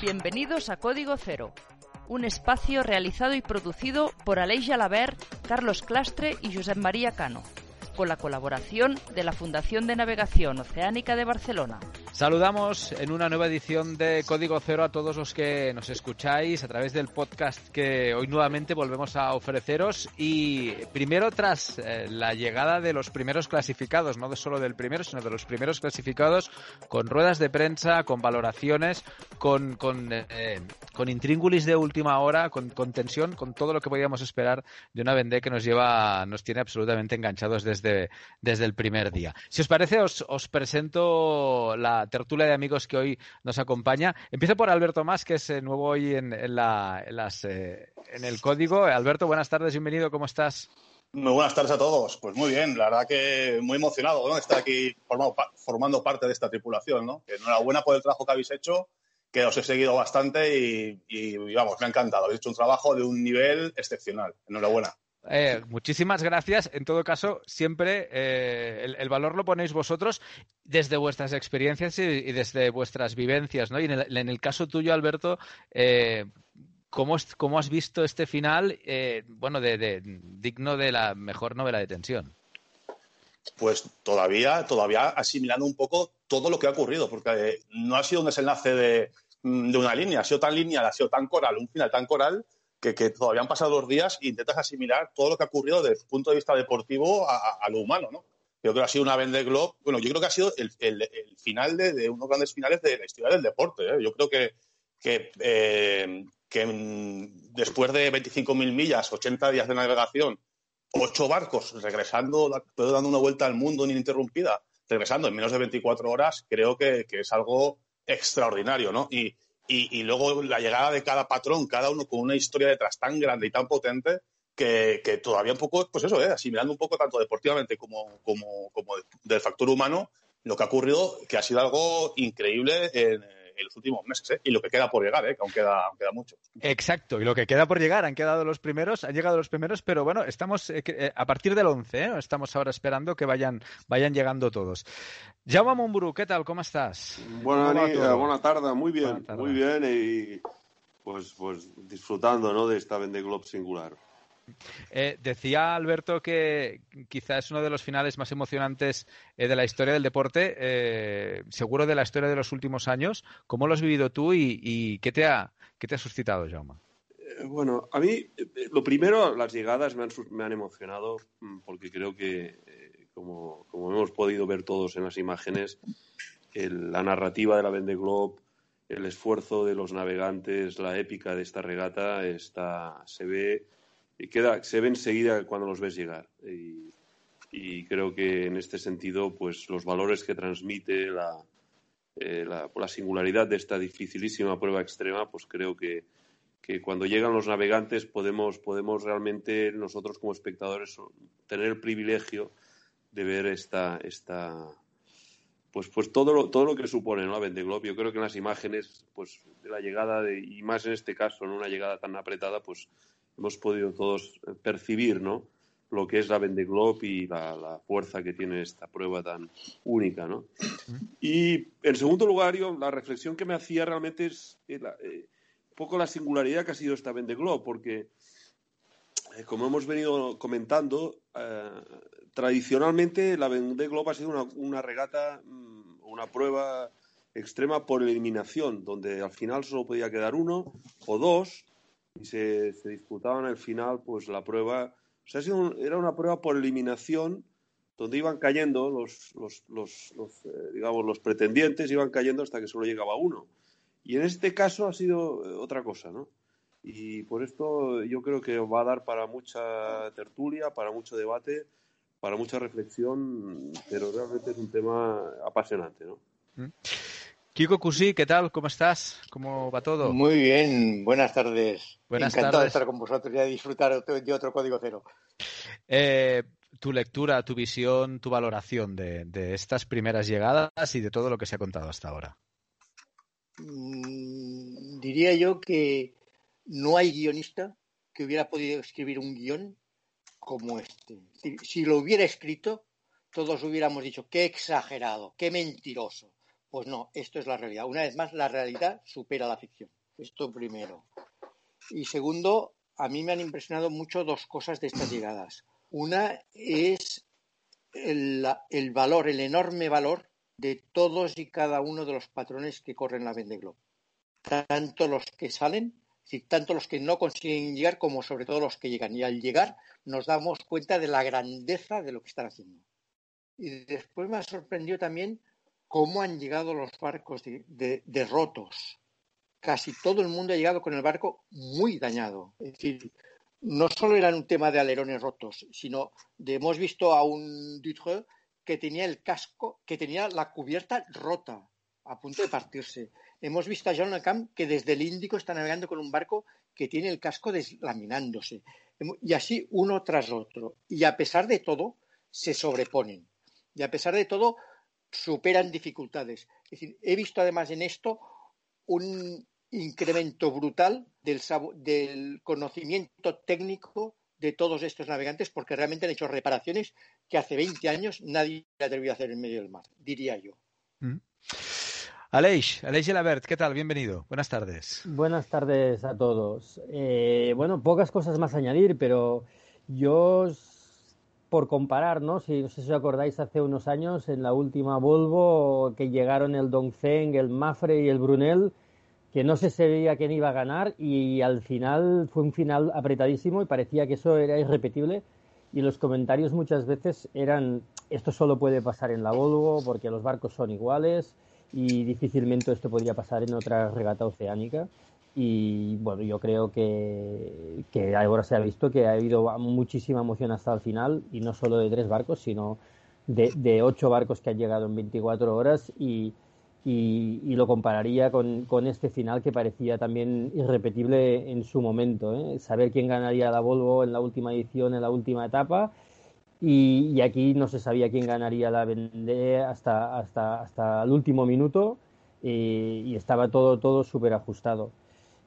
Bienvenidos a Código Cero, un espacio realizado y producido por Aleix Jalabert, Carlos Clastre y Josep María Cano con la colaboración de la Fundación de Navegación Oceánica de Barcelona. Saludamos en una nueva edición de Código Cero a todos los que nos escucháis a través del podcast que hoy nuevamente volvemos a ofreceros y primero tras eh, la llegada de los primeros clasificados, no solo del primero, sino de los primeros clasificados con ruedas de prensa, con valoraciones, con, con, eh, con intríngulis de última hora, con, con tensión, con todo lo que podíamos esperar de una Vendée que nos lleva, nos tiene absolutamente enganchados desde desde, el primer día. Si os parece, os, presento la tertulia de amigos que hoy nos acompaña. Empiezo por Alberto Más, que es eh, nuevo hoy en, las, eh, en el código. Alberto, buenas tardes, bienvenido, ¿cómo estás? Muy buenas tardes a todos. Pues muy bien, la verdad que muy emocionado ¿no? estar aquí formando parte de esta tripulación. ¿no? Enhorabuena por el trabajo que habéis hecho, que os he seguido bastante y, y vamos, me ha encantado. Habéis hecho un trabajo de un nivel excepcional. Enhorabuena. Eh, muchísimas gracias. En todo caso, siempre eh, el, valor lo ponéis vosotros desde vuestras experiencias y, desde vuestras vivencias, ¿no? Y en el, caso tuyo, Alberto, eh, ¿cómo, has visto este final, bueno, de, digno de la mejor novela de tensión? Pues todavía, todavía asimilando un poco todo lo que ha ocurrido, porque no ha sido un desenlace de, de una línea, ha sido tan lineal, ha sido tan coral, un final tan coral que, todavía han pasado dos días e intentas asimilar todo lo que ha ocurrido desde el punto de vista deportivo a, lo humano, ¿no? Yo creo que ha sido una Vendée Globe, bueno, yo creo que ha sido el, final de, de, unos grandes finales de la historia del deporte. ¿eh? Yo creo que, que, eh, después de 25.000 millas, 80 días de navegación, ocho barcos regresando, dando una vuelta al mundo ininterrumpida, regresando en menos de 24 horas, creo que, que es algo extraordinario, ¿no? Y, y, luego la llegada de cada patrón, cada uno con una historia detrás tan grande y tan potente que, todavía un poco, pues eso, ¿eh? asimilando un poco tanto deportivamente como, como, como del factor humano, lo que ha ocurrido, que ha sido algo increíble en, en los últimos meses, ¿eh? y lo que queda por llegar, ¿eh? que aún queda, queda, mucho. Exacto, y lo que queda por llegar, han quedado los primeros, han llegado los primeros, pero bueno, estamos eh, a partir del 11, estamos ahora esperando que vayan, vayan llegando todos. Jaume Mumburu, ¿qué tal? ¿Cómo estás? Buena, buena tarde, muy bien, muy bien, y pues, pues disfrutando ¿no? de esta Vende Globe singular. Eh, decía Alberto que quizás es uno de los finales más emocionantes eh, de la historia del deporte, eh, seguro de la historia de los últimos años. ¿Cómo lo has vivido tú y, qué, te ha, qué te ha suscitado, Jaume? Bueno, a mí lo primero, las llegadas me han, emocionado mm, porque creo que, como, como, hemos podido ver todos en las imágenes, la narrativa de la Vende Globe, el esfuerzo de los navegantes, la épica de esta regata, está, se ve y queda, se ve enseguida cuando los ves llegar. Y, creo que en este sentido, pues los valores que transmite la, eh, la, la, singularidad de esta dificilísima prueba extrema, pues creo que, que cuando llegan los navegantes podemos, podemos realmente nosotros como espectadores tener el privilegio de ver esta, esta pues, pues todo, lo, todo lo que supone ¿no? la Vendée Globe. Yo creo que en las imágenes pues, de la llegada, de, y más en este caso, en una llegada tan apretada, pues hemos podido todos percibir, ¿no? lo que es la Vendée Globe y la, fuerza que tiene esta prueba tan única, ¿no? Y en segundo lugar, yo, la reflexión que me hacía realmente es eh, eh, un poco la singularidad que ha sido esta Vendée Globe, porque eh, como hemos venido comentando, tradicionalmente la Vendée Globe ha sido una, una regata, mm, una prueba extrema por eliminación, donde al final solo podía quedar uno o dos y se, se disputaban al final pues la prueba. O sea, era una prueba por eliminación donde iban cayendo los, los, los, eh, digamos, los pretendientes, iban cayendo hasta que solo llegaba uno. Y en este caso ha sido eh, otra cosa, ¿no? Y por esto yo creo que va a dar para mucha tertulia, para mucho debate, para mucha reflexión, pero realmente es un tema apasionante, ¿no? Mm. Kiko Cusí, ¿qué tal? ¿Cómo estás? ¿Cómo va todo? Muy bien, buenas tardes. Buenas Encantado de estar con vosotros y de disfrutar de otro código cero. Eh, tu lectura, tu visión, tu valoración de, estas primeras llegadas y de todo lo que se ha contado hasta ahora. Mm, diría yo que no hay guionista que hubiera podido escribir un guion como este. Si lo hubiera escrito, todos hubiéramos dicho, qué exagerado, qué mentiroso. Pues no, esto es la realidad. Una vez más, la realidad supera la ficción. Esto primero. Y segundo, a mí me han impresionado mucho dos cosas de estas llegadas. Una es el, valor, el enorme valor de todos y cada uno de los patrones que corren la Vendeglobe. Tanto los que salen, tanto los que no consiguen llegar como sobre todo los que llegan. Y al llegar nos damos cuenta de la grandeza de lo que están haciendo. Y después me ha sorprendido también cómo han llegado los barcos de, rotos. Casi todo el mundo ha llegado con el barco muy dañado. Es decir, no solo era un tema de alerones rotos, sino de, hemos visto a un Dutreux que tenía el casco, que tenía la cubierta rota, a punto de partirse. Hemos visto a John LeCamp que desde el Índico está navegando con un barco que tiene el casco deslaminándose. Y así uno tras otro. Y a pesar de todo, se sobreponen. Y a pesar de todo, superan dificultades. Es decir, he visto además en esto un incremento brutal del, del conocimiento técnico de todos estos navegantes porque realmente han hecho reparaciones que hace 20 años nadie ha atrevido a hacer en medio del mar, diría yo. Mm. Aleix, Aleix Gelabert, ¿qué tal? Bienvenido. Buenas tardes. Buenas tardes a todos. Eh, bueno, pocas cosas más a añadir, pero yo por comparar, ¿no? Si no sé si os acordáis hace unos años en la última Volvo que llegaron el Dongfeng, el Mafre y el Brunel, que no se sabía quién iba a ganar y al final fue un final apretadísimo y parecía que eso era irrepetible y los comentarios muchas veces eran esto solo puede pasar en la Volvo porque los barcos son iguales y difícilmente esto podría pasar en otra regata oceánica y bueno, yo creo que, que, ahora se ha visto que ha habido muchísima emoción hasta el final y no solo de tres barcos, sino de, ocho barcos que han llegado en 24 horas y, y, lo compararía con, con, este final que parecía también irrepetible en su momento. ¿eh? Saber quién ganaría la Volvo en la última edición, en la última etapa. Y, aquí no se sabía quién ganaría la Vendée hasta, hasta, hasta el último minuto y, y estaba todo, todo súper ajustado.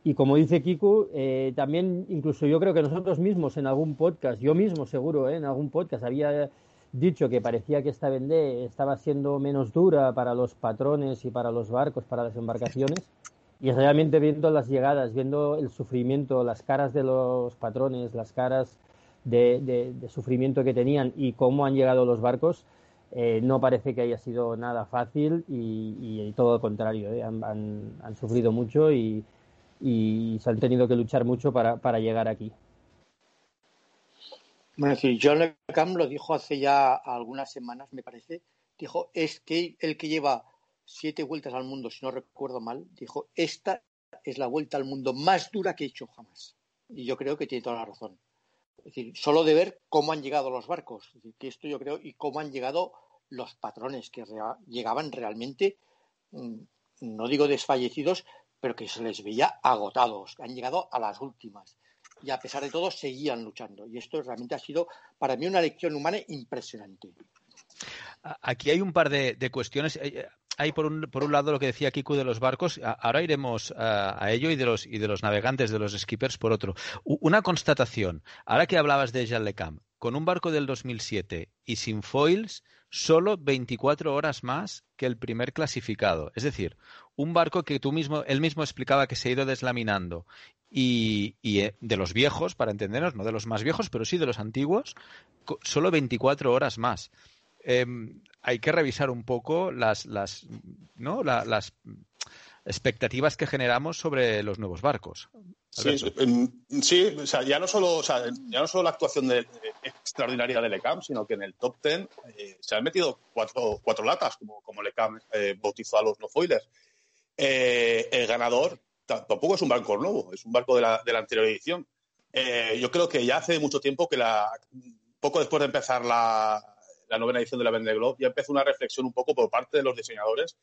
Y como dice Kiku, eh, también incluso yo creo que nosotros mismos en algún podcast, yo mismo seguro, eh, en algún podcast había dicho que parecía que esta Vendée estaba siendo menos dura para los patrones y para los barcos, para las embarcaciones. Y realmente viendo las llegadas, viendo el sufrimiento, las caras de los patrones, las caras de, sufrimiento que tenían y cómo han llegado los barcos, eh, no parece que haya sido nada fácil y, todo lo contrario. Han, han, sufrido mucho y, y se han tenido que luchar mucho para, para llegar aquí. Bueno, sí, John Le Cam lo dijo hace ya algunas semanas, me parece. Dijo, es que el que lleva siete vueltas al mundo, si no recuerdo mal, dijo, esta es la vuelta al mundo más dura que he hecho jamás. Y yo creo que tiene toda la razón. Es decir, solo de ver cómo han llegado los barcos, esto yo creo, y cómo han llegado los patrones que llegaban realmente, mm, no digo desfallecidos, pero que se les veía agotados, han llegado a las últimas. Y a pesar de todo, seguían luchando. Y esto realmente ha sido para mí una lección humana impresionante. Aquí hay un par de, cuestiones. Eh, hay por un, por un lado lo que decía Kiku de los barcos, ahora iremos a, ello y de, los, y de los navegantes, de los skippers por otro. Una constatación, ahora que hablabas de Jean Lecam, con un barco del 2007 y sin foils, solo 24 horas más que el primer clasificado. Es decir, un barco que tú mismo, él mismo explicaba que se ha ido deslaminando y, eh, de los viejos, para entendernos, no de los más viejos, pero sí de los antiguos, solo 24 horas más. Em, hay que revisar un poco las, las, ¿no? las expectativas que generamos sobre los nuevos barcos. Sí, o sea, ya no solo, ya no solo la actuación de, extraordinaria de Lecam, sino que en el top ten eh, se han metido cuatro, cuatro latas, como, como Lecam eh, bautizó a los no foilers. Eh, el ganador tampoco es un barco nuevo, es un barco de la, de la anterior edición. yo creo que ya hace mucho tiempo que la, poco después de empezar la, la novena edición de la Vendée Globe, ya empezó una reflexión un poco por parte de los diseñadores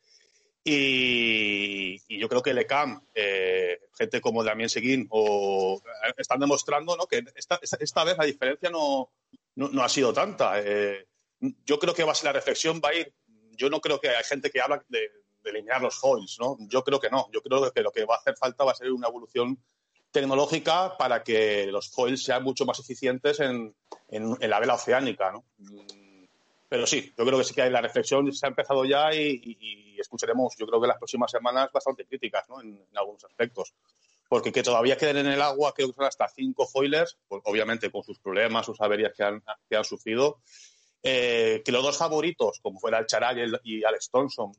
y, yo creo que Lecam, eh, gente como Damien Seguín, o, están demostrando que esta, esta, vez la diferencia no, no, ha sido tanta. Eh, yo creo que va a ser la reflexión, va a ir. Yo no creo que hay gente que habla de, de eliminar los foils, ¿no? Yo creo que no. Yo creo que lo que va a hacer falta va a ser una evolución tecnológica para que los foils sean mucho más eficientes en, la vela oceánica, ¿no? Pero sí, yo creo que sí que hay la reflexión se ha empezado ya y, escucharemos, yo creo que las próximas semanas bastante críticas, ¿no? En, algunos aspectos. Porque que todavía queden en el agua, creo que son hasta cinco foilers, pues obviamente con sus problemas, sus averías que han, que han sufrido. Eh, que los dos favoritos, como fuera el Charay y, Alex Thompson,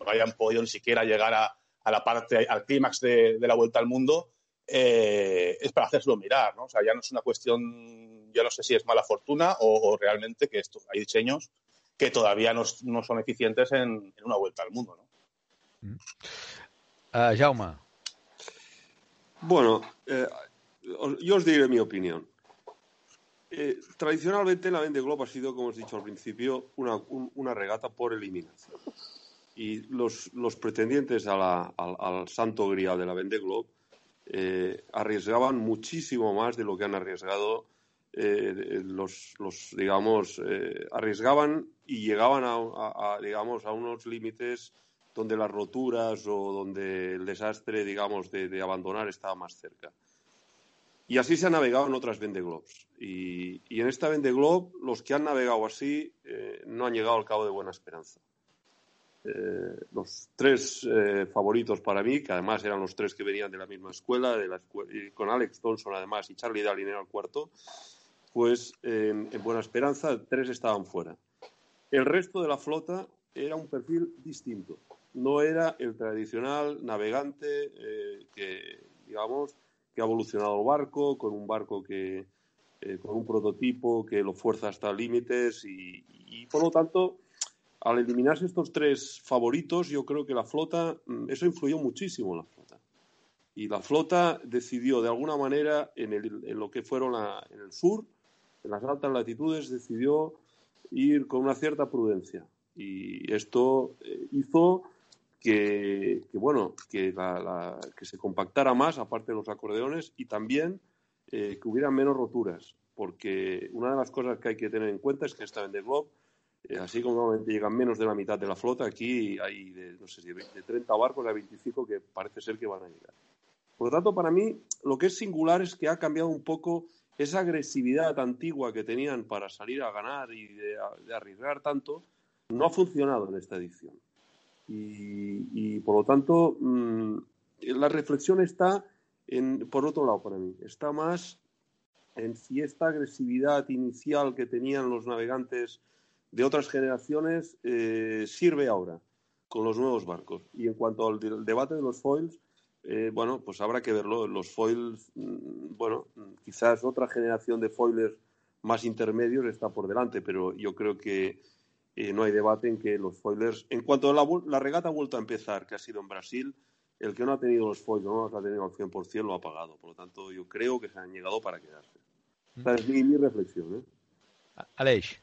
no hayan podido ni siquiera llegar a, la parte, al clímax de, la vuelta al mundo, eh, es para hacerlo mirar, ¿no? O sea, ya no es una cuestión, yo no sé si es mala fortuna o, realmente que esto, hay diseños que todavía no, son eficientes en, una vuelta al mundo, ¿no? Mm. Ah, Jaume. Bueno, eh, yo os diré mi opinión. Eh, tradicionalmente la Vende Globe ha sido, como os he dicho al principio, una, regata por eliminación. Y los, pretendientes al, santo grial de la Vende Globe eh, arriesgaban muchísimo más de lo que han arriesgado eh, los, digamos, arriesgaban y llegaban a, digamos, a unos límites donde las roturas o donde el desastre, digamos, de abandonar estaba más cerca. Y así se ha navegado en otras Vendeglobes. Y, y en esta Vendeglobe, los que han navegado así eh, no han llegado al cabo de buena esperanza. Eh, los tres eh, favoritos para mí, que además eran los tres que venían de la misma escuela, de la con Alex Thompson además y Charlie Dallin era el cuarto, pues en Buena Esperanza tres estaban fuera. El resto de la flota era un perfil distinto. No era el tradicional navegante que, digamos, que ha evolucionado el barco, con un barco que, eh, con un prototipo que lo fuerza hasta límites y, por lo tanto, al eliminarse estos tres favoritos, yo creo que la flota, mm, eso influyó muchísimo en la flota. Y la flota decidió, de alguna manera, en, lo que fueron en el sur, en las altas latitudes, decidió ir con una cierta prudencia. Y esto eh, hizo que, bueno, que, se compactara más, aparte de los acordeones, y también eh, que hubiera menos roturas, porque una de las cosas que hay que tener en cuenta es que esta Vende Globe, así como normalmente llegan menos de la mitad de la flota, aquí hay de, no sé si de 30 barcos a 25 que parece ser que van a llegar. Por lo tanto, para mí, lo que es singular es que ha cambiado un poco esa agresividad antigua que tenían para salir a ganar y de arriesgar tanto, no ha funcionado en esta edición. Y, por lo tanto, mm, la reflexión está por otro lado para mí, está más en si esta agresividad inicial que tenían los navegantes de otras generaciones eh, sirve ahora con los nuevos barcos. Y en cuanto al debate de los foils, eh, bueno, pues habrá que verlo. Los foils, mm, bueno, quizás otra generación de foilers más intermedios está por delante, pero yo creo que eh, no hay debate en que los foilers, en cuanto a la, regata ha vuelto a empezar, que ha sido en Brasil, el que no ha tenido los foilers, no los ha tenido al 100%, lo ha pagado. Por lo tanto, yo creo que se han llegado para quedarse. Esa es mi, reflexión. ¿eh? Aleix.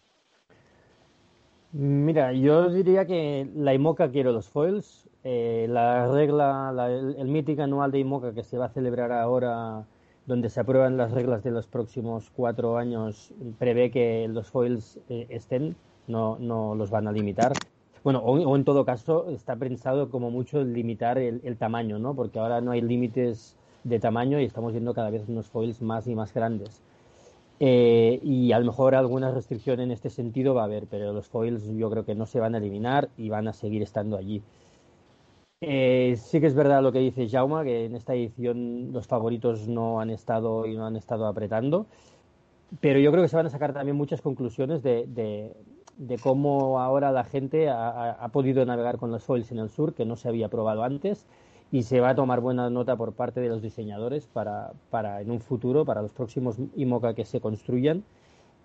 Mira, yo diría que la IMOCA quiere los foils. Eh, la regla, el, el mítico anual de IMOCA que se va a celebrar ahora, donde se aprueban las reglas de los próximos cuatro años, prevé que los foils eh, estén no, no los van a limitar. Bueno, o, en todo caso está pensado como mucho limitar el, tamaño, ¿no? Porque ahora no hay límites de tamaño y estamos viendo cada vez unos foils más y más grandes. Eh, y a lo mejor alguna restricción en este sentido va a haber, pero los foils yo creo que no se van a eliminar y van a seguir estando allí. Eh, sí que es verdad lo que dice Jauma, que en esta edición los favoritos no han estado y no han estado apretando, pero yo creo que se van a sacar también muchas conclusiones de, de cómo ahora la gente ha, podido navegar con los foils en el sur, que no se había probado antes, y se va a tomar buena nota por parte de los diseñadores para, para en un futuro, para los próximos IMOCA que se construyan,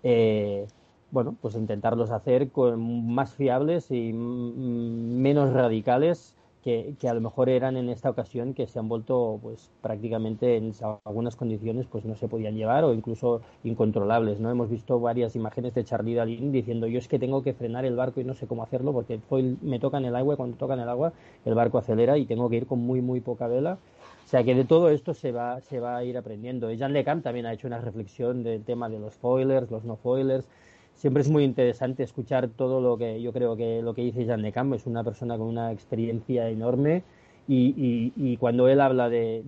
eh, bueno, pues intentarlos hacer con más fiables y menos radicales que, a lo mejor eran en esta ocasión que se han vuelto pues prácticamente en algunas condiciones pues no se podían llevar o incluso incontrolables no hemos visto varias imágenes de Charlie Dalin diciendo yo es que tengo que frenar el barco y no sé cómo hacerlo porque foil me toca en el agua y cuando toca en el agua el barco acelera y tengo que ir con muy muy poca vela o sea que de todo esto se va, se va a ir aprendiendo. Y Jean LeCamp también ha hecho una reflexión del tema de los foilers, los no foilers, siempre es muy interesante escuchar todo lo que yo creo que lo que dice Jan de Campo. Es una persona con una experiencia enorme y, y, cuando él habla de,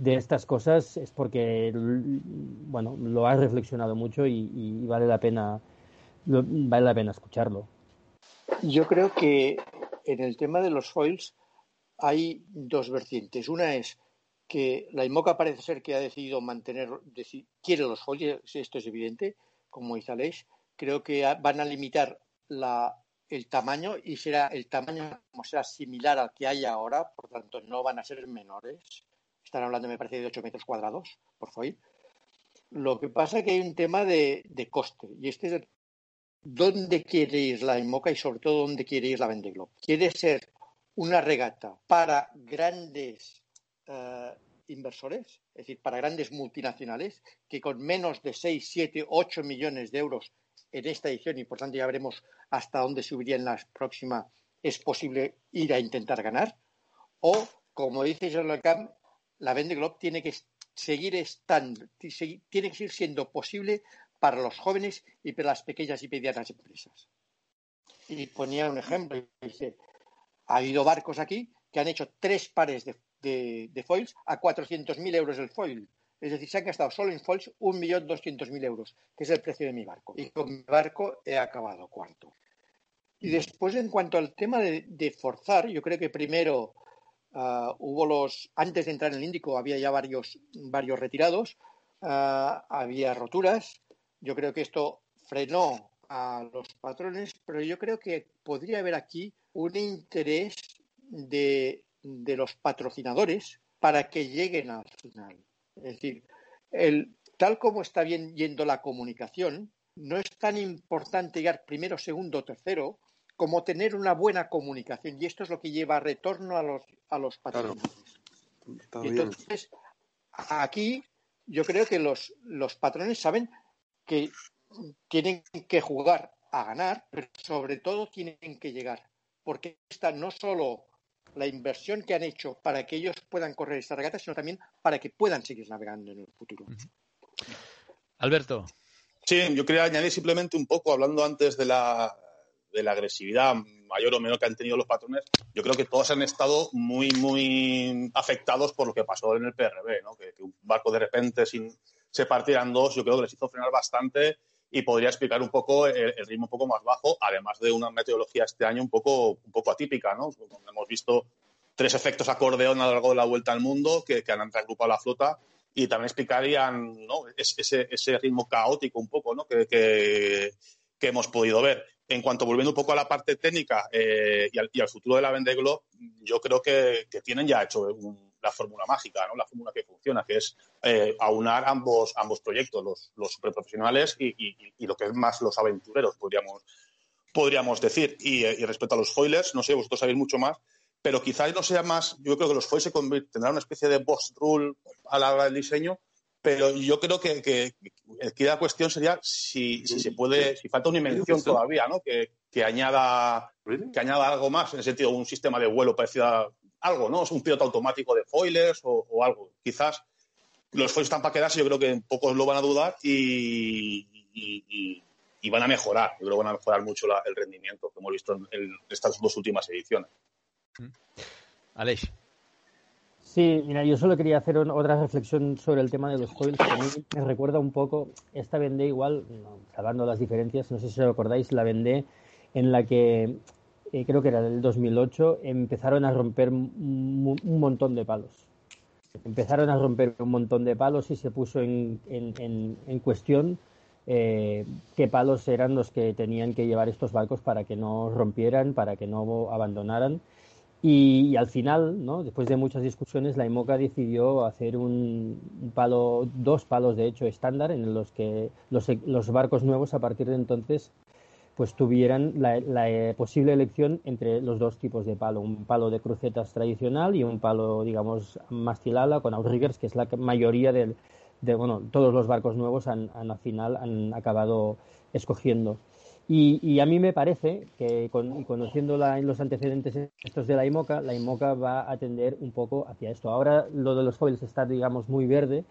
de estas cosas es porque, bueno, lo has reflexionado mucho y, vale la pena vale la pena escucharlo. Yo creo que en el tema de los foils hay dos vertientes. Una es que la IMOCA parece ser que ha decidido mantener, quiere los foils, esto es evidente, como Aleix. Creo que van a limitar el tamaño y será el tamaño como será similar al que hay ahora, por tanto no van a ser menores. Están hablando, me parece, de 8 metros cuadrados por foil. Lo que pasa es que hay un tema de, coste y este es dónde quiere ir la IMOCA y sobre todo dónde quiere ir la Vendeglobe. Quiere ser una regata para grandes eh, inversores, es decir, para grandes multinacionales que con menos de 6, 7, 8 millones de euros en esta edición y por tanto ya veremos hasta dónde subiría en la próxima es posible ir a intentar ganar. O como dice John Le la Vende Globe tiene que seguir estando tiene que seguir siendo posible para los jóvenes y para las pequeñas y medianas empresas. Y ponía un ejemplo dice ha habido barcos aquí que han hecho tres pares de, de foils a 400.000 euros el foil es decir, se han gastado solo en foils 1.200.000 euros, que es el precio de mi barco. Y con mi barco he acabado cuarto. Y después, en cuanto al tema de, forzar, yo creo que primero ah, hubo los. Antes de entrar en el Índico había ya varios, varios retirados, ah, había roturas. Yo creo que esto frenó a los patrones, pero yo creo que podría haber aquí un interés de, de los patrocinadores para que lleguen al final. Es decir, el, tal como está bien yendo la comunicación, no es tan importante llegar primero, segundo, o tercero, como tener una buena comunicación. Y esto es lo que lleva a retorno a los, a los patrones. Entonces, aquí yo creo que los, los patrones saben que tienen que jugar a ganar, pero sobre todo tienen que llegar. Porque esta no solo la inversión que han hecho para que ellos puedan correr esta regata, sino también para que puedan seguir navegando en el futuro. Alberto. Sí, yo quería añadir simplemente un poco, hablando antes de la, de la agresividad mayor o menor que han tenido los patrones, yo creo que todos han estado muy, muy afectados por lo que pasó en el PRB, ¿no? que, un barco de repente sin, se partiera en dos, yo creo que les hizo frenar bastante y podría explicar un poco el, ritmo un poco más bajo, además de una meteorología este año un poco, un poco atípica, ¿no? Hemos visto tres efectos acordeón a lo largo de la vuelta al mundo que, han reagrupado la flota y también explicarían ¿no? ese, ese, ritmo caótico un poco ¿no? que, que, hemos podido ver. En cuanto volviendo un poco a la parte técnica eh, y, al, y, al, futuro de la Vendeglo, yo creo que, tienen ya hecho un, la fórmula mágica, ¿no? la fórmula que funciona, que es eh, aunar ambos, ambos proyectos, los, los superprofesionales y, y, lo que es más los aventureros, podríamos, podríamos decir. Y, y, respecto a los foilers, no sé, vosotros sabéis mucho más, pero quizás no sea más, yo creo que los foils se tendrán una especie de boss rule a la hora del diseño, pero yo creo que, que, que la cuestión sería si, si, se puede, si falta una invención todavía, ¿no? Que, que, añada, que añada algo más, en el sentido de un sistema de vuelo parecido a algo, ¿no? Es un piloto automático de foilers o, algo. Quizás los foils están para quedarse, yo creo que pocos lo van a dudar y, van a mejorar. Yo creo que van a mejorar mucho el rendimiento que hemos visto en, estas dos últimas ediciones. Mm. Aleix. Sí, mira, yo solo quería hacer otra reflexión sobre el tema de los foils, que a mí me recuerda un poco, esta vendé igual, salvando las diferencias, no sé si os acordáis, la vendé en la que eh, creo que era del 2008, empezaron a romper un, montón de palos. Empezaron a romper un montón de palos y se puso en, cuestión eh, qué palos eran los que tenían que llevar estos barcos para que no rompieran, para que no abandonaran. Y, al final, ¿no? después de muchas discusiones, la IMOCA decidió hacer un, palo, dos palos de hecho estándar en los que los barcos nuevos a partir de entonces pues tuvieran la, eh, posible elección entre los dos tipos de palo, un palo de crucetas tradicional y un palo, digamos, mastilala con outriggers, que es la mayoría de, bueno, todos los barcos nuevos han, al final han acabado escogiendo. Y, a mí me parece que conociendo los antecedentes estos de la IMOCA, la IMOCA va a atender un poco hacia esto. Ahora lo de los foils está, digamos, muy verde,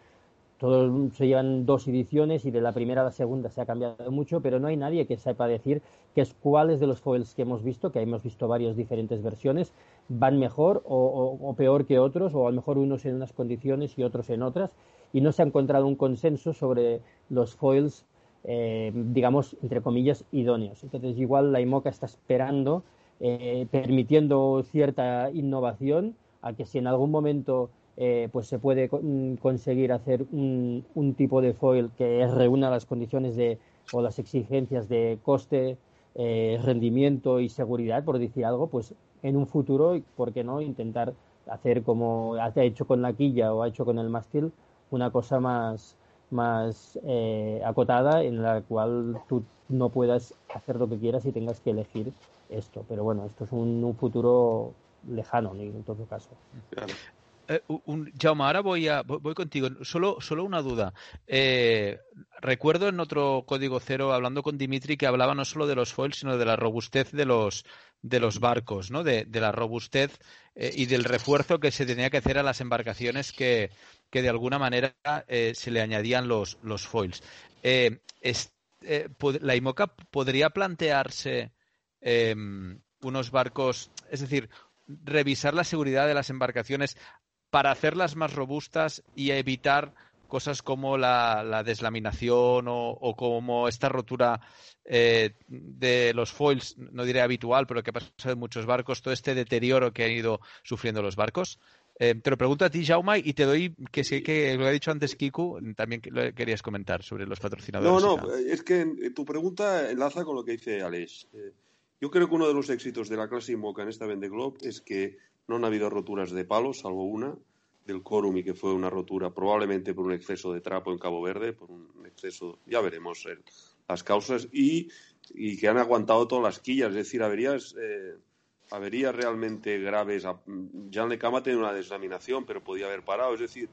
todos se llevan dos ediciones y de la primera a la segunda se ha cambiado mucho, pero no hay nadie que sepa decir que es cuáles de los foils que hemos visto, que hemos visto varias diferentes versiones, van mejor o, peor que otros, o a lo mejor unos en unas condiciones y otros en otras, y no se ha encontrado un consenso sobre los foils, eh, digamos, entre comillas, idóneos. Entonces, igual la IMOCA está esperando, eh, permitiendo cierta innovación, a que si en algún momento eh, pues se puede mm, conseguir hacer un, un, tipo de foil que reúna las condiciones de, o las exigencias de coste, rendimiento y seguridad, por decir algo, pues en un futuro, ¿por qué no?, intentar hacer como ha hecho con la quilla o ha hecho con el mástil, una cosa más, más eh, acotada en la cual tú no puedas hacer lo que quieras y tengas que elegir esto. Pero bueno, esto es un, futuro lejano en todo caso. Eh, un, Jaume, ahora voy, a, voy contigo. Solo, solo una duda. Eh, recuerdo en otro código cero, hablando con Dimitri, que hablaba no solo de los foils, sino de la robustez de los, de los barcos, ¿no? de, la robustez eh, y del refuerzo que se tenía que hacer a las embarcaciones que, que de alguna manera se le añadían los, los foils. ¿La IMOCA podría plantearse em, unos barcos, es decir, revisar la seguridad de las embarcaciones para hacerlas más robustas y evitar cosas como la, deslaminación o, como esta rotura eh, de los foils, no diré habitual, pero que pasa en muchos barcos, todo este deterioro que han ido sufriendo los barcos. Eh, te lo pregunto a ti, Jaume, y te doy, que sé que lo ha dicho antes Kiku, también lo querías comentar sobre los patrocinadores. No, no, es que tu pregunta enlaza con lo que dice Alex. Eh, yo creo que uno de los éxitos de la clase Inmoca en esta Vende Globe es que no han habido roturas de palos, salvo una, del Corum y que fue una rotura probablemente por un exceso de trapo en Cabo Verde, por un exceso, ya veremos las causas, y, que han aguantado todas las quillas, es decir, averías, eh, averías realmente graves. Jean Le Cama tiene una deslaminación, pero podía haber parado, es decir,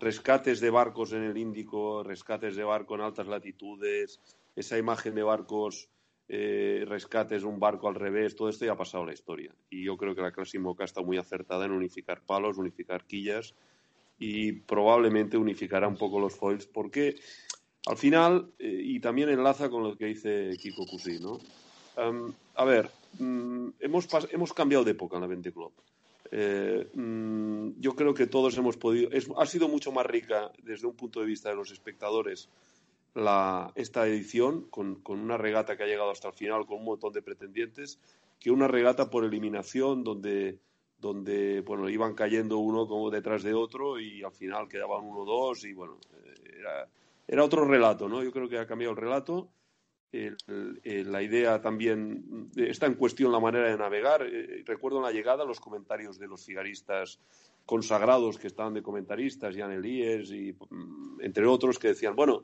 rescates de barcos en el Índico, rescates de barco en altas latitudes, esa imagen de barcos eh, rescates un barco al revés, todo esto ya ha pasado la historia. Y yo creo que la clase Moca está muy acertada en unificar palos, unificar quillas y probablemente unificará un poco los foils porque al final, eh, y también enlaza con lo que dice Kiko Cusi, ¿no? a ver, mm, hemos, hemos cambiado de época en la 20 Club. Eh, mm, yo creo que todos hemos podido. ha sido mucho más rica desde un punto de vista de los espectadores esta edición con, una regata que ha llegado hasta el final con un montón de pretendientes que una regata por eliminación donde, donde bueno, iban cayendo uno como detrás de otro y al final quedaban uno dos y bueno, era, era otro relato, ¿no? Yo creo que ha cambiado el relato. la idea también está en cuestión la manera de navegar. Eh, recuerdo en la llegada los comentarios de los figaristas consagrados que estaban de comentaristas, Jan Elíes y mm, entre otros, que decían, bueno,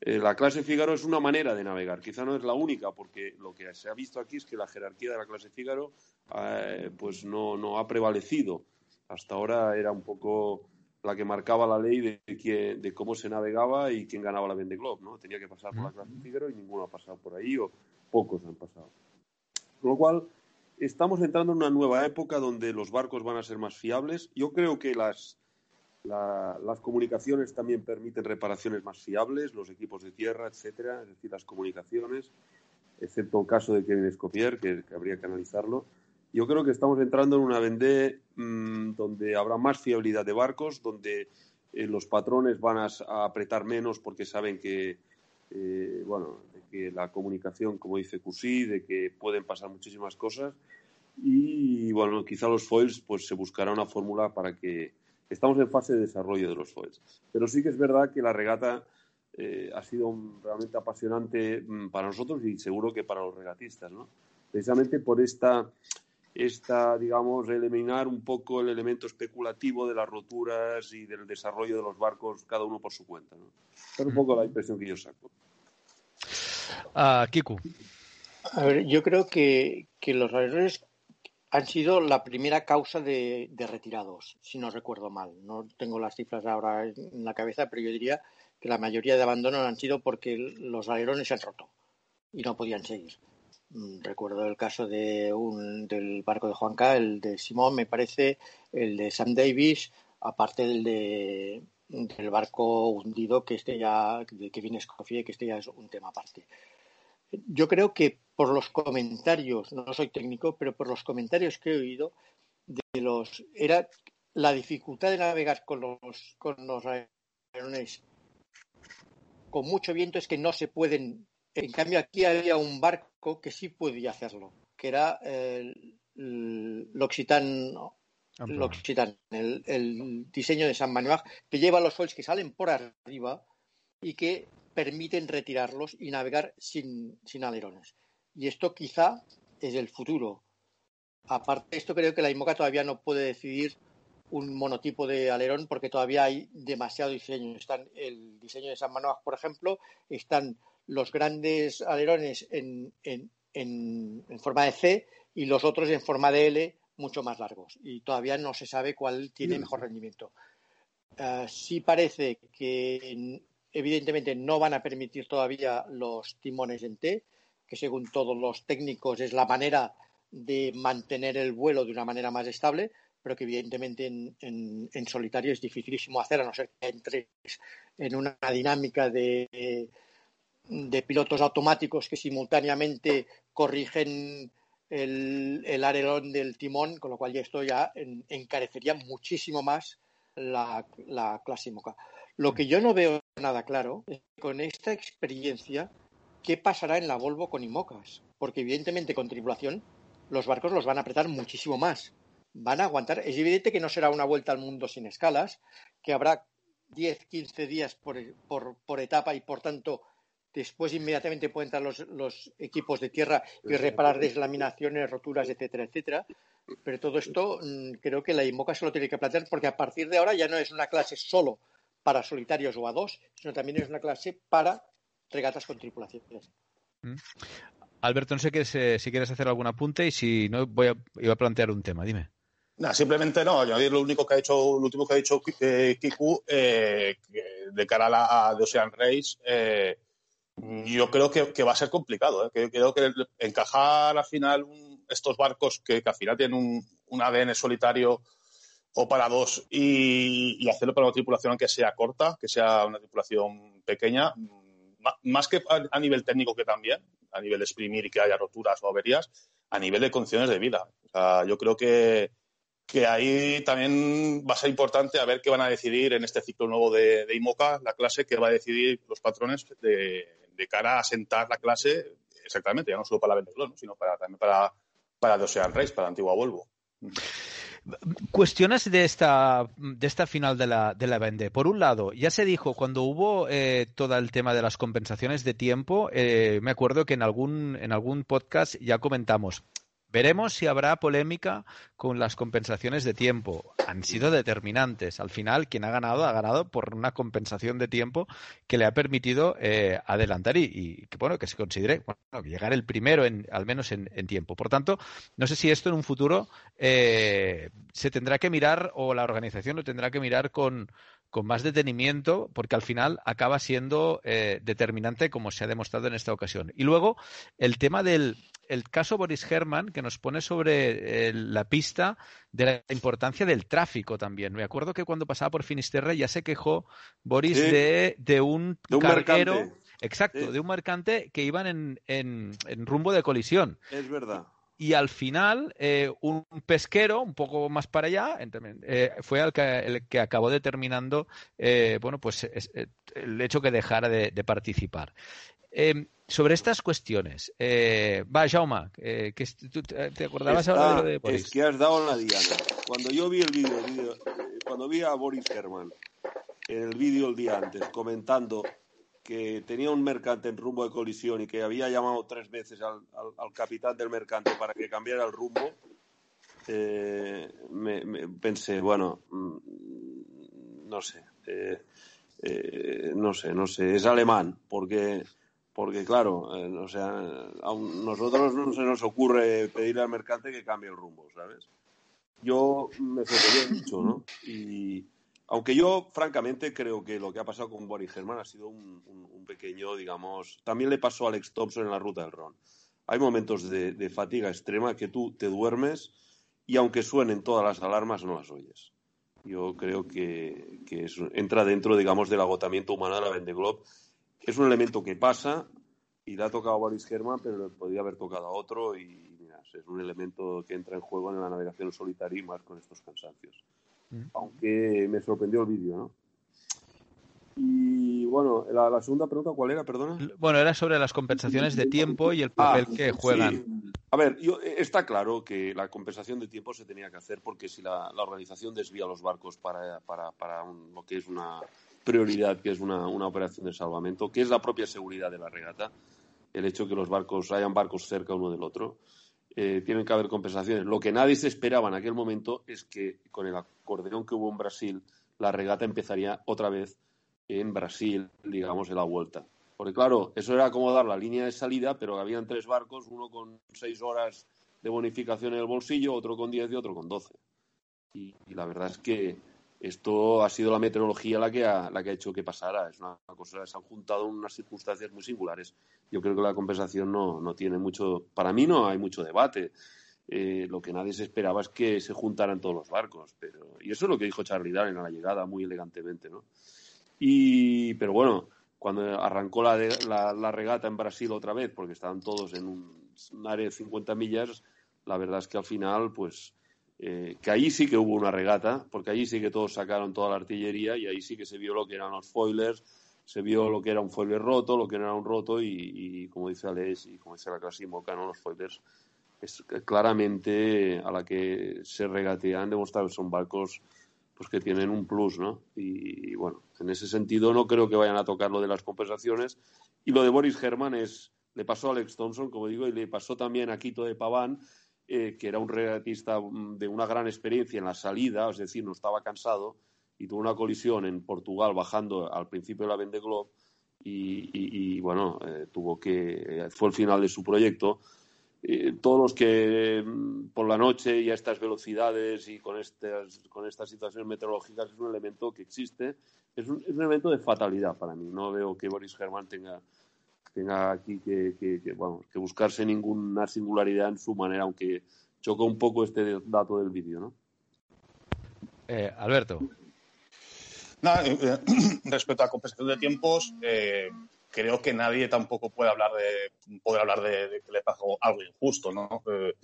eh, la clase Fígaro es una manera de navegar, quizá no es la única, porque lo que se ha visto aquí es que la jerarquía de la clase Fígaro eh, pues no, ha prevalecido. Hasta ahora era un poco la que marcaba la ley de, de cómo se navegaba y quién ganaba la Vende Globe, ¿no? Tenía que pasar por la clase Fígaro y ninguno ha pasado por ahí, o pocos han pasado. Con lo cual, estamos entrando en una nueva época donde los barcos van a ser más fiables. Yo creo que las, las comunicaciones también permiten reparaciones más fiables, los equipos de tierra, etcétera, es decir, las comunicaciones, excepto el caso de Kevin Escopier, que, habría que analizarlo. Yo creo que estamos entrando en una vendée mm, donde habrá más fiabilidad de barcos, donde eh, los patrones van a, apretar menos porque saben que, eh, bueno, que la comunicación, como dice Cusí, de que pueden pasar muchísimas cosas. Y bueno, quizá los foils pues se buscará una fórmula para que estamos en fase de desarrollo de los foils. Pero sí que es verdad que la regata eh, ha sido realmente apasionante mm, para nosotros y seguro que para los regatistas, ¿no? Precisamente por esta, esta, digamos, eliminar un poco el elemento especulativo de las roturas y del desarrollo de los barcos, cada uno por su cuenta, ¿no? Es un poco la impresión que yo saco. Uh, Kiku. A ver, yo creo que, que los errores han sido la primera causa de, retirados, si no recuerdo mal. No tengo las cifras ahora en la cabeza, pero yo diría que la mayoría de abandonos han sido porque los alerones se han roto y no podían seguir. Mm, recuerdo el caso de un, del barco de Juanca, el de Simón, me parece, el de Sam Davis, aparte del de del barco hundido, que este ya, de Kevin Escoffier, que este ya es un tema aparte. Yo creo que por los comentarios, no soy técnico, pero por los comentarios que he oído, de los era la dificultad de navegar con los con los alerones con mucho viento es que no se pueden. En cambio, aquí había un barco que sí podía hacerlo, que era el, L'Occitan, el, el, diseño de San Manuel, que lleva los foils que salen por arriba y que permiten retirarlos y navegar sin, sin alerones. Y esto quizá es el futuro. Aparte de esto, creo que la IMOCA todavía no puede decidir un monotipo de alerón porque todavía hay demasiado diseño. Están el diseño de San Manuel, por ejemplo, están los grandes alerones en, en, en, forma de C y los otros en forma de L mucho más largos. Y todavía no se sabe cuál tiene mejor rendimiento. Uh, sí parece que evidentemente no van a permitir todavía los timones en T, que según todos los técnicos es la manera de mantener el vuelo de una manera más estable, pero que evidentemente en, solitario es dificilísimo hacer, a no ser que entres en una dinámica de, de pilotos automáticos que simultáneamente corrigen el, el alerón del timón, con lo cual ya esto ya encarecería muchísimo más la, la clase IMOCA. Lo que yo no veo nada claro con esta experiencia qué pasará en la Volvo con IMOCAS, porque evidentemente con tripulación los barcos los van a apretar muchísimo más van a aguantar. Es evidente que no será una vuelta al mundo sin escalas, que habrá 10, 15 días por, por, por etapa y, por tanto, después inmediatamente pueden entrar los, los equipos de tierra y reparar deslaminaciones, roturas, etcétera, etcétera. Pero todo esto mm, creo que la IMOCA se lo tiene que plantear porque a partir de ahora ya no es una clase solo para solitarios o a dos, sino también es una clase para regatas con tripulaciones. Mm. Alberto, no sé qué, si quieres hacer algún apunte y si no, voy a, iba a plantear un tema. Dime simplemente no. Añadir lo único que ha hecho, lo último que ha dicho eh, Kiku eh, de cara a la de Ocean Race, eh, yo creo que, va a ser complicado. Que, creo que encajar al final estos barcos que, al final tienen un, ADN solitario o para dos y, hacerlo para una tripulación que sea corta, que sea una tripulación pequeña, más que a, nivel técnico que también, a nivel de exprimir y que haya roturas o averías, a nivel de condiciones de vida. yo creo que, que ahí también va a ser importante a ver qué van a decidir en este ciclo nuevo de, IMOCA, la clase, que va a decidir los patrones de, cara a sentar la clase exactamente, ya no solo para la Vendée sino para, también para, para The Ocean Race, para la antigua Volvo. Cuestiones de esta, de esta final de la, de la Vendée. Por un lado, ya se dijo cuando hubo eh, todo el tema de las compensaciones de tiempo, eh, me acuerdo que en algún, en algún podcast ya comentamos, Veremos si habrá polémica con las compensaciones de tiempo. Han sido determinantes. Al final, quien ha ganado, ha ganado por una compensación de tiempo que le ha permitido eh, adelantar y, que, bueno, que se considere llegar el primero, en, al menos en, tiempo. Por tanto, no sé si esto en un futuro eh, se tendrá que mirar o la organización lo tendrá que mirar con, con más detenimiento, porque al final acaba siendo eh, determinante, como se ha demostrado en esta ocasión. Y luego, el tema del el caso Boris Herman, que nos pone sobre eh, la pista de la importancia del tráfico también. Me acuerdo que cuando pasaba por Finisterre ya se quejó Boris de, de, un, carguero. Exacto, de un mercante que iban en, en rumbo de colisión. Es verdad y al final eh, un pesquero un poco más para allá eh, fue el que, el que, acabó determinando eh, bueno pues el hecho que dejara de, participar. Sobre estas cuestiones va Jaume que te acordabas ahora de, Boris. es que has dado la diana. Cuando yo vi el vídeo cuando vi a Boris Herman en el vídeo el día antes comentando que tenía un mercante en rumbo de colisión y que había llamado tres veces al, capitán del mercante para que cambiara el rumbo, eh, me, pensé, bueno, mm, no sé, eh, eh, no sé, no sé, es alemán, porque, porque claro, o sea, a nosotros no se nos ocurre pedirle al mercante que cambie el rumbo, ¿sabes? Yo me sorprendí mucho, ¿no? Y, aunque yo, francamente, creo que lo que ha pasado con Boris Herman ha sido un, pequeño, digamos. También le pasó a Alex Thompson en la ruta del Ron. Hay momentos de, fatiga extrema que tú te duermes y, aunque suenen todas las alarmas, no las oyes. Yo creo que, entra dentro, digamos, del agotamiento humano de la Vende Globe. Es un elemento que pasa y le ha tocado a Boris Herman, pero le podría haber tocado a otro y, Es un elemento que entra en juego en la navegación solitaria y más con estos cansancios. Mm. Aunque me sorprendió el vídeo, ¿no? Y bueno, la, segunda pregunta, ¿cuál era? Perdona. Bueno, era sobre las compensaciones de tiempo y el papel ah, que juegan. A ver, yo, está claro que la compensación de tiempo se tenía que hacer porque si la, organización desvía los barcos para, para, para lo que es una prioridad, que es una, una, operación de salvamento, que es la propia seguridad de la regata, el hecho de que los barcos hayan barcos cerca uno del otro, eh, tienen que haber compensaciones. Lo que nadie se esperaba en aquel momento es que con el acordeón que hubo en Brasil, la regata empezaría otra vez en Brasil, digamos, en la vuelta. Porque claro, eso era como dar la línea de salida, pero habían tres barcos, uno con seis horas de bonificación en el bolsillo, otro con diez y otro con doce. Y, la verdad es que esto ha sido la meteorología la que ha, la que ha hecho que pasara. Es una cosa, se han juntado unas circunstancias muy singulares. Yo creo que la compensación no, no tiene mucho, para mí no hay mucho debate. Eh, lo que nadie se esperaba es que se juntaran todos los barcos. Pero, y eso es lo que dijo Charlie Darren a la llegada, muy elegantemente, ¿no? Y, pero bueno, cuando arrancó la, la, regata en Brasil otra vez, porque estaban todos en un, área de 50 millas, la verdad es que al final, pues, eh, que ahí sí que hubo una regata, porque allí sí que todos sacaron toda la artillería y ahí sí que se vio lo que eran los foilers, se vio lo que era un foiler roto, lo que era un roto y, como dice Alex y como dice la clase Mocano, los foilers es claramente a la que se regatean demostrar que son barcos pues que tienen un plus, ¿no? Y, bueno, en ese sentido no creo que vayan a tocar lo de las compensaciones. Y lo de Boris Herman es, le pasó a Alex Thompson, como digo, y le pasó también a Quito de Paván, eh, que era un regatista mm, de una gran experiencia en la salida, es decir, no estaba cansado, y tuvo una colisión en Portugal bajando al principio de la Vende Globe, y, bueno, eh, tuvo que, eh, fue el final de su proyecto, eh, todos los que mm, por la noche y a estas velocidades y con estas, con estas situaciones meteorológicas es un elemento que existe, es un, es un elemento de fatalidad para mí. No veo que Boris Germán tenga, tenga aquí que, que, que, que buscarse ninguna singularidad en su manera, aunque choca un poco este dato del vídeo. ¿no? Eh, Alberto. Eh, respecto a la compensación de tiempos, creo que nadie tampoco puede hablar de, poder hablar de, que le pasó algo injusto, ¿no? Eh,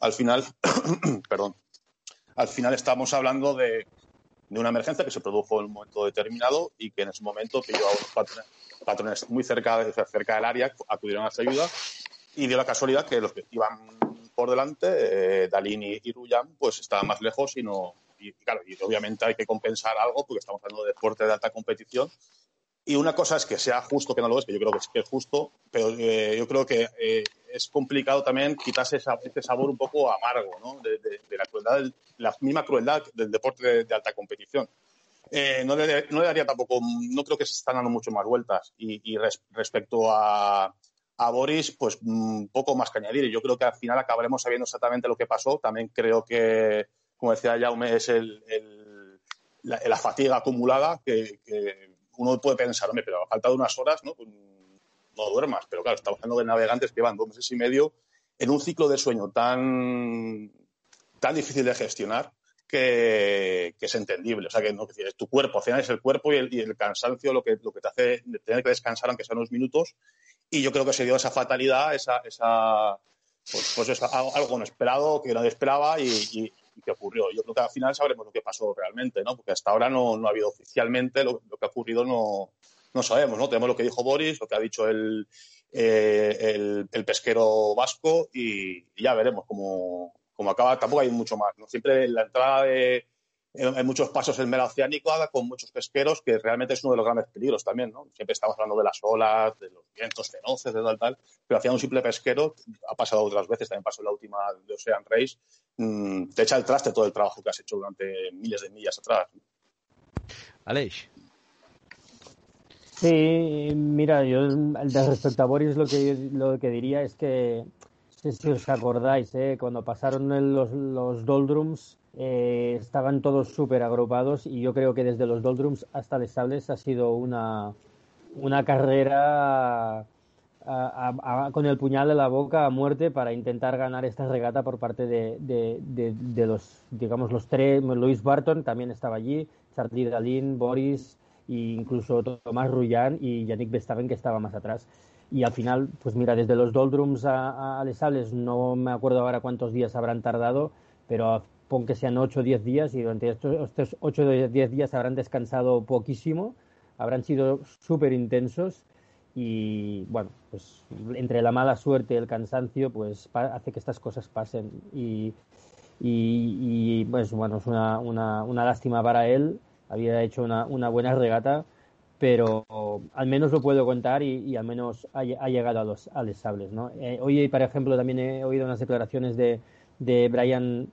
al final, perdón, al final estamos hablando de, de, una emergencia que se produjo en un momento determinado y que en ese momento pilló a unos patrones, muy cerca, cerca del área, acudieron a esa ayuda y dio la casualidad que los que iban por delante, eh, Dalini y Ruyan, pues estaban más lejos y no. Y, claro, y obviamente hay que compensar algo porque estamos hablando de deporte de alta competición y una cosa es que sea justo, que no lo es, que yo creo que es justo, pero eh, yo creo que eh, es complicado también quitarse ese sabor un poco amargo, ¿no? De, la crueldad, la misma crueldad del deporte de, alta competición. Eh, no, le, no, le, daría tampoco, no creo que se están dando mucho más vueltas. Y, respecto a, a, Boris, pues un poco más que añadir. Yo creo que al final acabaremos sabiendo exactamente lo que pasó. También creo que, como decía Jaume, es el, la, fatiga acumulada que uno puede pensar, hombre, pero a falta de unas horas, ¿no? Pues, no duermas. Pero claro, estamos hablando de navegantes que llevan dos meses y medio en un ciclo de sueño tan, tan difícil de gestionar que, es entendible. O sea, que no, que tu cuerpo, al final es el cuerpo y el, cansancio lo que, lo que te hace tener que descansar, aunque sean unos minutos. Y yo creo que se dio esa fatalidad, esa, esa pues, pues algo no esperado, que nadie esperaba y, y qué ocurrió. Yo creo que al final sabremos lo que pasó realmente, ¿no? Porque hasta ahora no, no ha habido oficialmente lo, que ha ocurrido, no, no sabemos, ¿no? Tenemos lo que dijo Boris, lo que ha dicho el, eh, el, el, pesquero vasco y, ya veremos cómo, cómo, acaba. Tampoco hay mucho más, ¿no? Siempre la entrada de, en muchos pasos el mera oceánico con muchos pesqueros, que realmente es uno de los grandes peligros también, ¿no? Siempre estamos hablando de las olas, de los vientos feroces, de tal, tal, pero hacía un simple pesquero, ha pasado otras veces, también pasó en la última de Ocean Race, mmm, te echa el traste todo el trabajo que has hecho durante miles de millas atrás. Aleix. Sí, mira, yo respecto a Boris lo que, lo que diría es que, si os acordáis, ¿eh? cuando pasaron los, los doldrums, eh, estaban todos súper agrupados y yo creo que desde los Doldrums hasta Les Sables ha sido una, una carrera con el puñal en la boca a muerte para intentar ganar esta regata por parte de, de, los, digamos, los tres. Luis Barton también estaba allí, Charlie Dalin, Boris e incluso Tomás Rullán y Yannick Bestaven que estaba más atrás. y al final, pues mira, desde los doldrums a, a Les Sables, no me acuerdo ahora cuántos días habrán tardado, pero pon que sean 8 o 10 días y durante estos, estos 8 o 10 días habrán descansado poquísimo, habrán sido súper intensos y bueno, pues entre la mala suerte y el cansancio, pues hace que estas cosas pasen y, y, pues bueno, es una, una, una, lástima para él, había hecho una, una buena regata, pero al menos lo puedo contar y, al menos ha, llegado a los, a los sables, ¿no? Eh, hoy, por ejemplo, también he oído unas declaraciones de, de Brian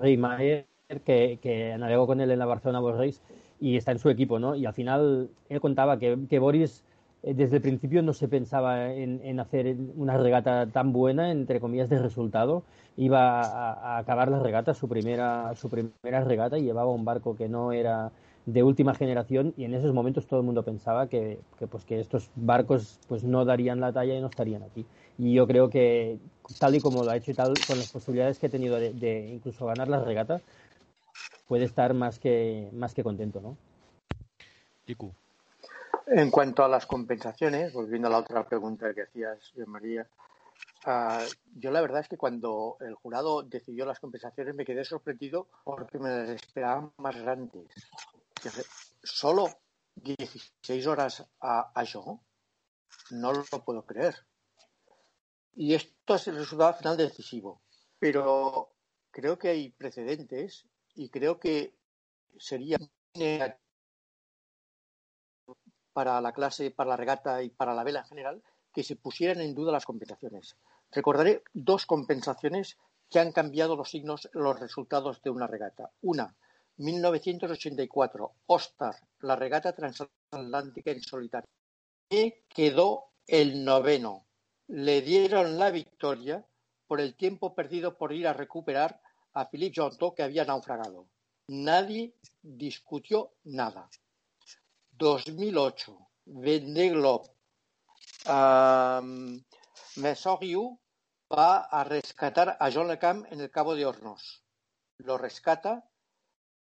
Reimayer, que, que navegó con él en la Barcelona Race y está en su equipo, ¿no? Y al final él contaba que, que Boris eh, desde el principio no se pensaba en, hacer una regata tan buena, entre comillas, de resultado. Iba a, acabar la regata, su primera, su primera regata, y llevaba un barco que no era de última generación y en esos momentos todo el mundo pensaba que, pues que estos barcos pues no darían la talla y no estarían aquí. Y yo creo que tal y como lo ha hecho y tal con las posibilidades que ha tenido de, incluso ganar las regatas puede estar más que más que contento no en cuanto a las compensaciones, volviendo a la otra pregunta que hacías, María, uh, yo la verdad es que cuando el jurado decidió las compensaciones me quedé sorprendido porque me las esperaban más grandes. Solo 16 horas a, a no lo puedo creer. Y esto es el resultado final decisivo. Pero creo que hay precedentes y creo que sería para la clase, para la regata y para la vela en general, que se pusieran en duda las compensaciones. Recordaré dos compensaciones que han cambiado los signos, los resultados de una regata. Una, 1984, Ostar, la regata transatlántica en solitario. Que quedó el noveno. Le dieron la victoria por el tiempo perdido por ir a recuperar a Philippe Jonto, que había naufragado. Nadie discutió nada. 2008, Vendée Globe. Um, va a rescatar a John LeCam en el Cabo de Hornos. Lo rescata,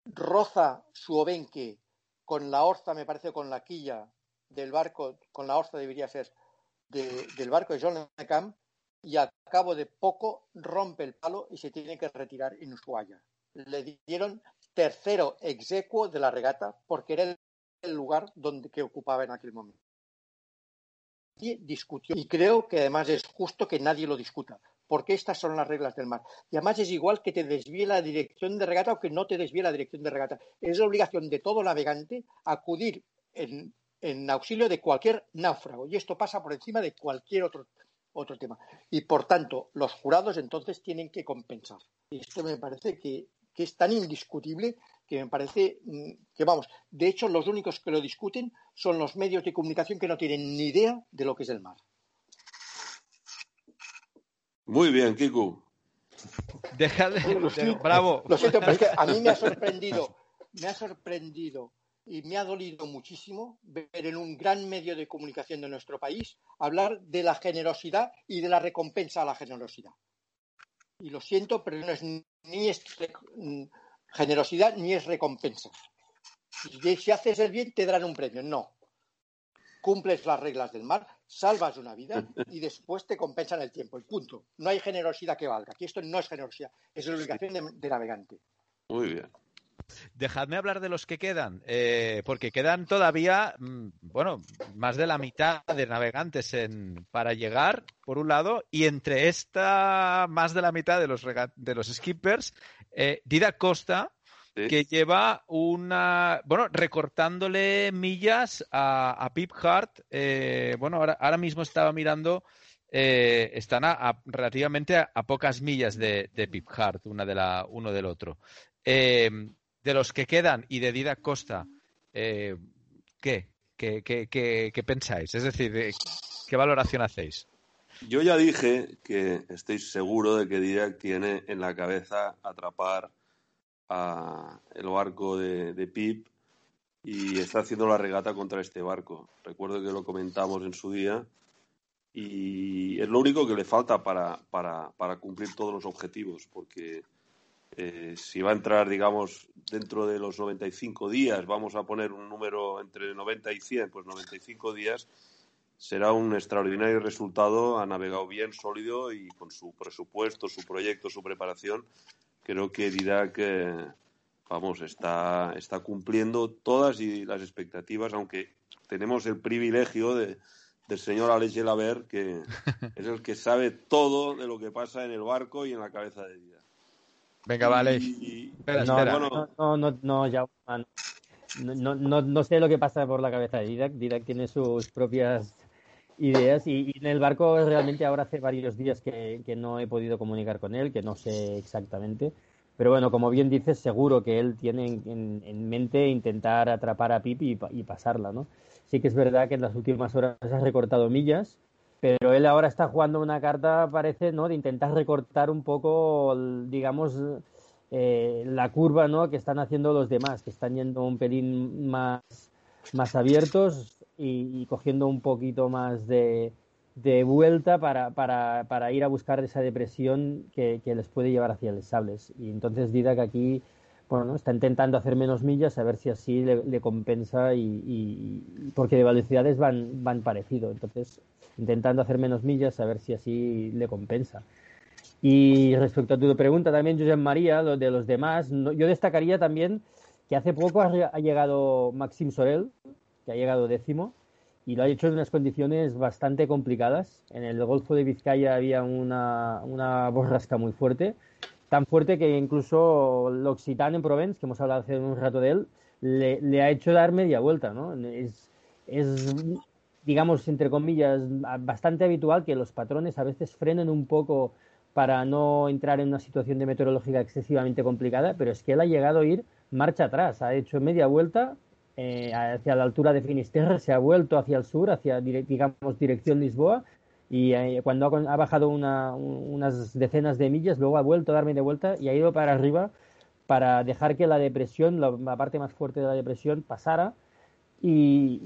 roza su obenque con la orza, me parece, con la quilla del barco, con la orza debería ser, del barco de John LeCam, y al cabo de poco rompe el palo y se tiene que retirar en Ushuaia. Le dieron tercero execuo de la regata porque era el lugar donde, que ocupaba en aquel momento. Y discutió. Y creo que además es justo que nadie lo discuta, porque estas son las reglas del mar. Y además es igual que te desvíe la dirección de regata o que no te desvíe la dirección de regata. Es la obligación de todo navegante acudir en, auxilio de cualquier náufrago. Y esto pasa por encima de cualquier otro, otro tema. Y por tanto, los jurados entonces tienen que compensar. Y esto me parece que, que es tan indiscutible que me parece mm, que, vamos, de hecho, los únicos que lo discuten son los medios de comunicación que no tienen ni idea de lo que es el mar. Muy bien, Kiku. Deja de, bravo. Lo siento, pero es que a mí me ha sorprendido, me ha sorprendido y me ha dolido muchísimo ver en un gran medio de comunicación de nuestro país hablar de la generosidad y de la recompensa a la generosidad. Y lo siento, pero no es ni este, generosidad ni es recompensa. Si haces el bien, te darán un premio. No. Cumples las reglas del mar, salvas una vida y después te compensan el tiempo. El punto. No hay generosidad que valga. Aquí esto no es generosidad, es la obligación de, navegante. Muy bien. Dejadme hablar de los que quedan, eh, porque quedan todavía, mm, bueno, más de la mitad de navegantes en, para llegar, por un lado, y entre esta más de la mitad de los, de los skippers eh, Dida Costa, que lleva una. Bueno, recortándole millas a, Pip Hart. Eh, bueno, ahora, mismo estaba mirando. Eh, están a, relativamente a, pocas millas de, Pip Hart, una de la, uno del otro. de los que quedan y de Dida Costa, ¿qué? ¿Qué, qué pensáis? Es decir, ¿qué valoración hacéis? Yo ya dije que estoy seguro de que Didac tiene en la cabeza atrapar a el barco de, Pip y está haciendo la regata contra este barco. Recuerdo que lo comentamos en su día y es lo único que le falta para, para, cumplir todos los objetivos, porque eh, si va a entrar, digamos, dentro de los 95 días, vamos a poner un número entre 90 y 100, pues 95 días será un extraordinario resultado. Ha navegado bien, sólido y con su presupuesto, su proyecto, su preparación. Creo que Didac, eh, vamos, está, está cumpliendo todas las expectativas, aunque tenemos el privilegio de, del señor Alex Gelaber, que es el que sabe todo de lo que pasa en el barco y en la cabeza de Didac. Venga, vale. espera, no, espera. No, no, no, no, ya, no, no, no, sé lo que pasa por la cabeza de Didac. Didac tiene sus propias ideas y, en el barco realmente ahora hace varios días que, que, no he podido comunicar con él, que no sé exactamente. Pero bueno, como bien dices, seguro que él tiene en, en, mente intentar atrapar a Pip y, y, pasarla, ¿no? Sí que es verdad que en las últimas horas ha recortado millas, pero él ahora está jugando una carta, parece, ¿no? De intentar recortar un poco, digamos, eh, la curva, ¿no? Que están haciendo los demás, que están yendo un pelín más, más abiertos y, cogiendo un poquito más de, vuelta para, para, para, ir a buscar esa depresión que, que, les puede llevar hacia los sables. Y entonces Didac aquí bueno, está intentando hacer menos millas a ver si así le, compensa y, porque de velocidades van, van parecido. Entonces, intentando hacer menos millas a ver si así le compensa. Y respecto a tu pregunta también, José María, lo de los demás, yo destacaría también que hace poco ha, ha llegado Maxim Sorel, que ha llegado décimo, y lo ha hecho en unas condiciones bastante complicadas. En el Golfo de Vizcaya había una, una borrasca muy fuerte, tan fuerte que incluso l'Occitán en Provence, que hemos hablado hace un rato de él, le, le ha hecho dar media vuelta, ¿no? Es, es, digamos, entre comillas, bastante habitual que los patrones a veces frenen un poco para no entrar en una situación de meteorológica excesivamente complicada, pero es que él ha llegado a ir marcha atrás, ha hecho media vuelta eh, hacia la altura de Finisterre, se ha vuelto hacia el sur, hacia, digamos, dirección Lisboa, y eh, cuando ha, ha bajado una, unas decenas de millas, luego ha vuelto a dar media vuelta y ha ido para arriba para dejar que la depresión, la, la parte más fuerte de la depresión, pasara y,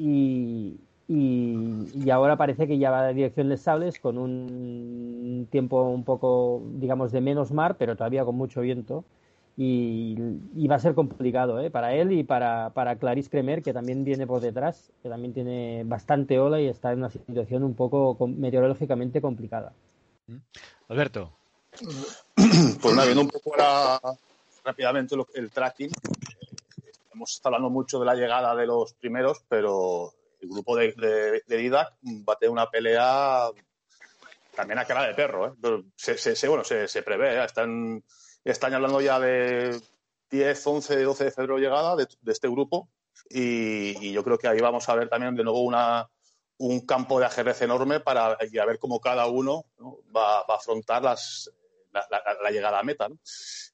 y, y, ahora parece que ya va a dirección de Sables con un tiempo un poco, digamos, de menos mar, pero todavía con mucho viento. Y, va a ser complicado ¿eh? para él y para, para Clarice Cremer, que también viene por detrás, que también tiene bastante ola y está en una situación un poco meteorológicamente complicada. Alberto. Pues nada, viendo un poco rápidamente el tracking, hemos estado hablando mucho de la llegada de los primeros, pero el grupo de, de, de Didac bate una pelea también a cara de perro. ¿eh? Se, se, bueno, se, se prevé, ¿eh? están, están hablando ya de 10, 11, 12 de febrero llegada de, este grupo y, yo creo que ahí vamos a ver también de nuevo una, un campo de ajedrez enorme para y a ver cómo cada uno ¿no? va, va, a afrontar las, la, llegada a meta.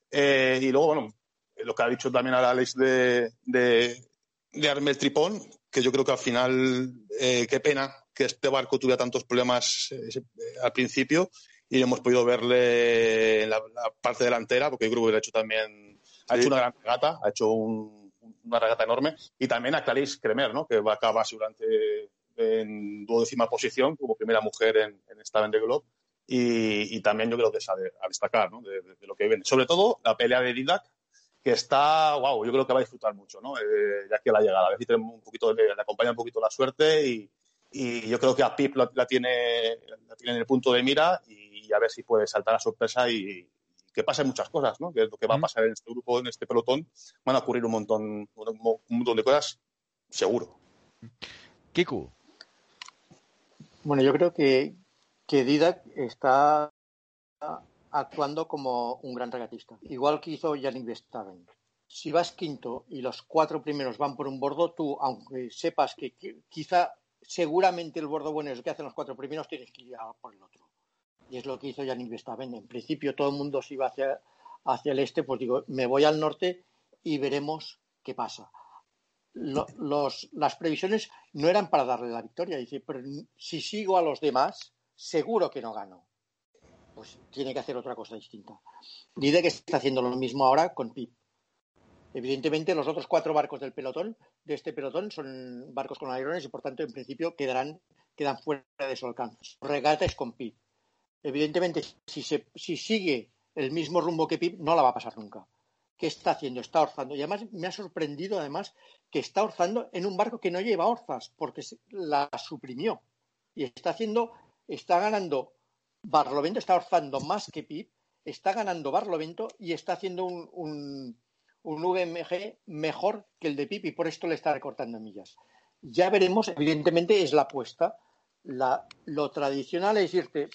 Eh, y luego, bueno, lo que ha dicho también Alex de, de, de Armel Tripón, que yo creo que al final, eh, qué pena que este barco tuviera tantos problemas eh, al principio y hemos podido verle en la, la, parte delantera, porque el grupo ha hecho también, ha sí. hecho una gran regata, ha hecho un, una regata enorme, y también a Clarice Cremer, ¿no? que va a acabar seguramente en duodécima posición como primera mujer en, en esta Vendée Globe. Y, y, también yo creo que es a, a destacar ¿no? de, de, de, lo que viene. Sobre todo la pelea de Didac, que está, wow, yo creo que va a disfrutar mucho, ¿no? Eh, ya que la llegada, a ver si tenemos un poquito, le, le acompaña un poquito la suerte y, y yo creo que a Pip la, la, tiene, la tiene en el punto de mira y, y a ver si puede saltar a sorpresa y, y que pasen muchas cosas, ¿no? Que es lo que va a pasar en este grupo, en este pelotón, van a ocurrir un montón, un, un montón de cosas, seguro. Kiku. Bueno, yo creo que, que Didac está actuando como un gran regatista, igual que hizo Yannick Verstappen. Si vas quinto y los cuatro primeros van por un bordo, tú, aunque sepas que, quizá seguramente el bordo bueno es lo que hacen los cuatro primeros, tienes que ir a por el otro. Y es lo que hizo Yannick Verstappen. En principio todo el mundo se iba hacia, hacia el este, pues digo, me voy al norte y veremos qué pasa. Lo, los, las previsiones no eran para darle la victoria. Dice, pero si sigo a los demás, seguro que no gano pues tiene que hacer otra cosa distinta. Dice que está haciendo lo mismo ahora con Pip. Evidentemente, los otros cuatro barcos del pelotón, de este pelotón, son barcos con alerones y, por tanto, en principio quedarán, quedan fuera de su alcance. Regata es con Pip. Evidentemente, si, sigue el mismo rumbo que Pip, no la va a pasar nunca. ¿Qué está haciendo? Está orzando. Y además me ha sorprendido, además, que está orzando en un barco que no lleva orzas, porque la suprimió. y está haciendo, está ganando Barlovento, está orzando más que Pip, está ganando Barlovento y está haciendo un, un VMG mejor que el de Pip y por esto le está recortando millas. Ya veremos, evidentemente es la apuesta. Lo tradicional es irte,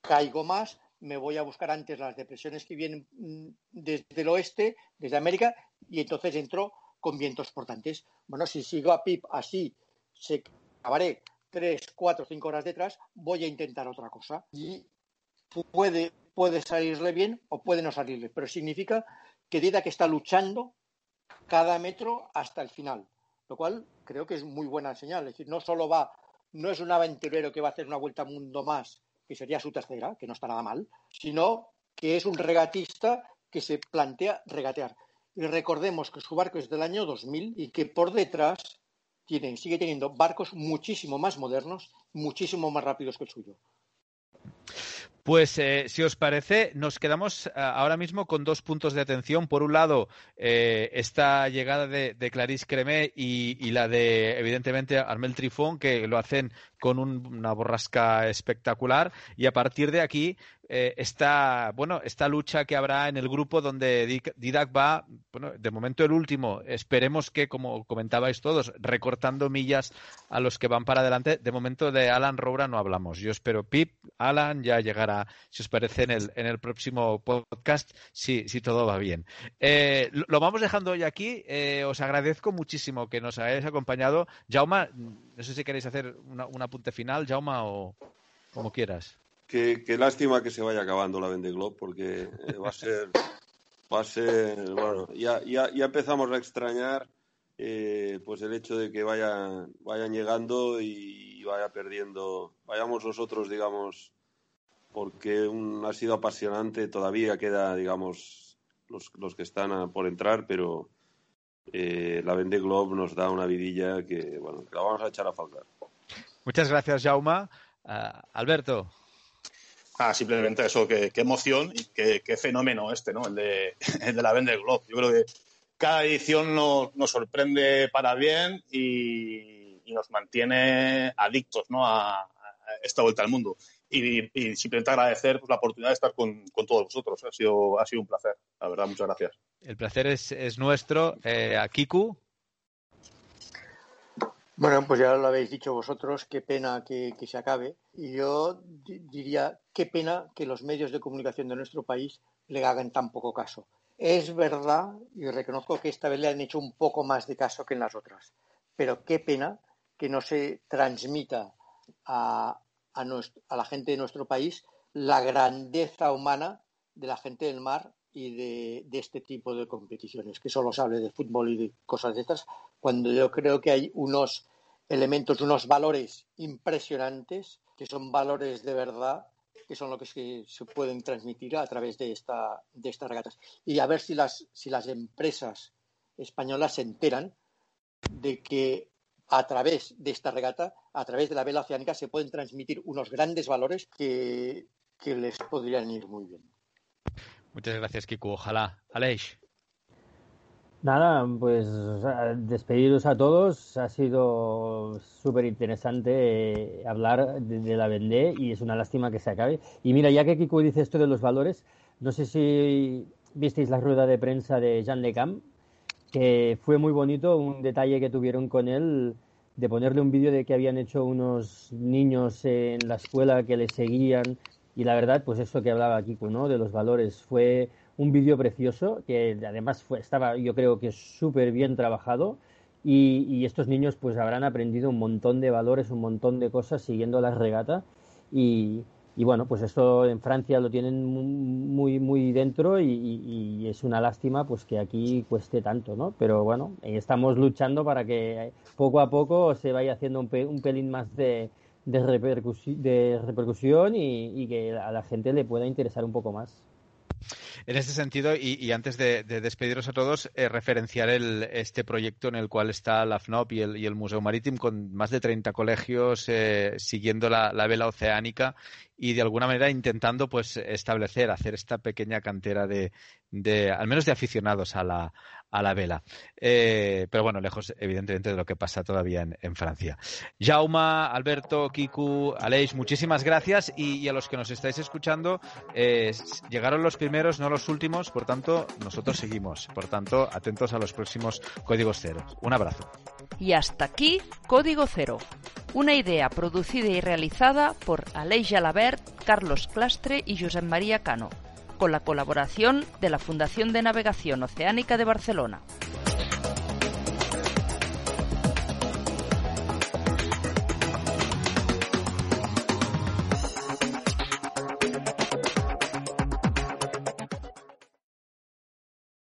caigo más, me voy a buscar antes las depresiones que vienen mm, desde el oeste, desde América, y entonces entro con vientos portantes. Bueno, si sigo a PIP así, se acabaré tres, cuatro, cinco horas detrás, voy a intentar otra cosa. Y puede, puede salirle bien o puede no salirle, pero significa que diga que está luchando cada metro hasta el final, lo cual creo que es muy buena señal. Es decir, no solo va, no es un aventurero que va a hacer una vuelta al mundo más, que sería su tercera, que no está nada mal, sino que es un regatista que se plantea regatear. Y recordemos que su barco es del año 2000 y que por detrás tiene, sigue teniendo barcos muchísimo más modernos, muchísimo más rápidos que el suyo. Pues eh, si os parece, nos quedamos eh, ahora mismo con dos puntos de atención. Por un lado, eh, esta llegada de, de Clarisse Cremé y, la de, evidentemente, Armel Trifón, que lo hacen con un, una borrasca espectacular. Y a partir de aquí, eh, esta, bueno, esta lucha que habrá en el grupo donde Didac va, bueno, de momento el último, esperemos que, como comentabais todos, recortando millas a los que van para adelante. De momento de Alan Roura no hablamos. Yo espero Pip, Alan ya llegará, si os parece, en el, en el próximo podcast, si, si todo va bien. Eh, lo vamos dejando hoy aquí. Eh, os agradezco muchísimo que nos hayáis acompañado. Jauma, no sé si queréis hacer una, un apunte final, Jauma, o como quieras. Qué, qué, lástima que se vaya acabando la Vende Globe porque eh, va a ser va a ser bueno ya, ya, ya empezamos a extrañar eh, pues el hecho de que vayan vayan llegando y vaya perdiendo vayamos nosotros digamos porque un, ha sido apasionante todavía queda digamos los, los que están por entrar pero eh, la Vende Globe nos da una vidilla que bueno que la vamos a echar a faltar. Muchas gracias Jauma uh, Alberto Ah, simplemente eso, qué, emoción y qué, fenómeno este, ¿no? El de, el de la Vende Globe. Yo creo que cada edición nos, sorprende para bien y, nos mantiene adictos, ¿no? A, esta vuelta al mundo. Y, simplemente agradecer pues, la oportunidad de estar con, con, todos vosotros. Ha sido, ha sido un placer, la verdad, muchas gracias. El placer es, es nuestro. Eh, a Kiku. Bueno, pues ya lo habéis dicho vosotros, qué pena que, se acabe. Y yo diría, qué pena que los medios de comunicación de nuestro país le hagan tan poco caso. Es verdad, y reconozco que esta vez le han hecho un poco más de caso que en las otras, pero qué pena que no se transmita a, a la gente de nuestro país la grandeza humana de la gente del mar y de, de, este tipo de competiciones, que solo se hable de fútbol y de cosas de estas, cuando yo creo que hay unos elementos, unos valores impresionantes, que son valores de verdad, que son lo que se, pueden transmitir a través de, esta, de estas regatas. Y a ver si las, si las empresas españolas se enteran de que a través de esta regata, a través de la vela oceánica, se pueden transmitir unos grandes valores que, que les podrían ir muy bien. Muchas gracias, Kiku. Ojalá. Aleix. Nada, pues despediros a todos. Ha sido súper interesante hablar de, la Vendée y es una lástima que se acabe. Y mira, ya que Kiku dice esto de los valores, no sé si visteis la rueda de prensa de Jean Lecam, que fue muy bonito, un detalle que tuvieron con él de ponerle un vídeo de que habían hecho unos niños en la escuela que le seguían y la verdad, pues eso que hablaba Kiku, ¿no? De los valores. Fue un vídeo precioso que además fue, estaba, yo creo que súper bien trabajado. Y, estos niños pues habrán aprendido un montón de valores, un montón de cosas siguiendo la regata. Y, bueno, pues esto en Francia lo tienen muy, muy dentro y, y, es una lástima pues que aquí cueste tanto, ¿no? Pero bueno, estamos luchando para que poco a poco se vaya haciendo un, pe un pelín más de, de, repercusi de repercusión y, que a la gente le pueda interesar un poco más. En este sentido, y, antes de, despediros a todos, eh, referenciar el, este proyecto en el cual está la FNOP y el, Museo Marítimo con más de 30 colegios eh, siguiendo la, vela oceánica y de alguna manera intentando pues establecer, hacer esta pequeña cantera de, de al menos de aficionados a la, a la vela. Eh, pero bueno, lejos evidentemente de lo que pasa todavía en, Francia. Jauma, Alberto, Kiku, Aleix, muchísimas gracias y, a los que nos estáis escuchando, eh, llegaron los primeros, no los últimos, por tanto, nosotros seguimos. Por tanto, atentos a los próximos códigos ceros. Un abrazo. Y hasta aquí, Código Cero. Una idea producida y realizada por Aleix Jalabert, Carlos Clastre y Josep María Cano con la colaboración de la Fundación de Navegación Oceánica de Barcelona.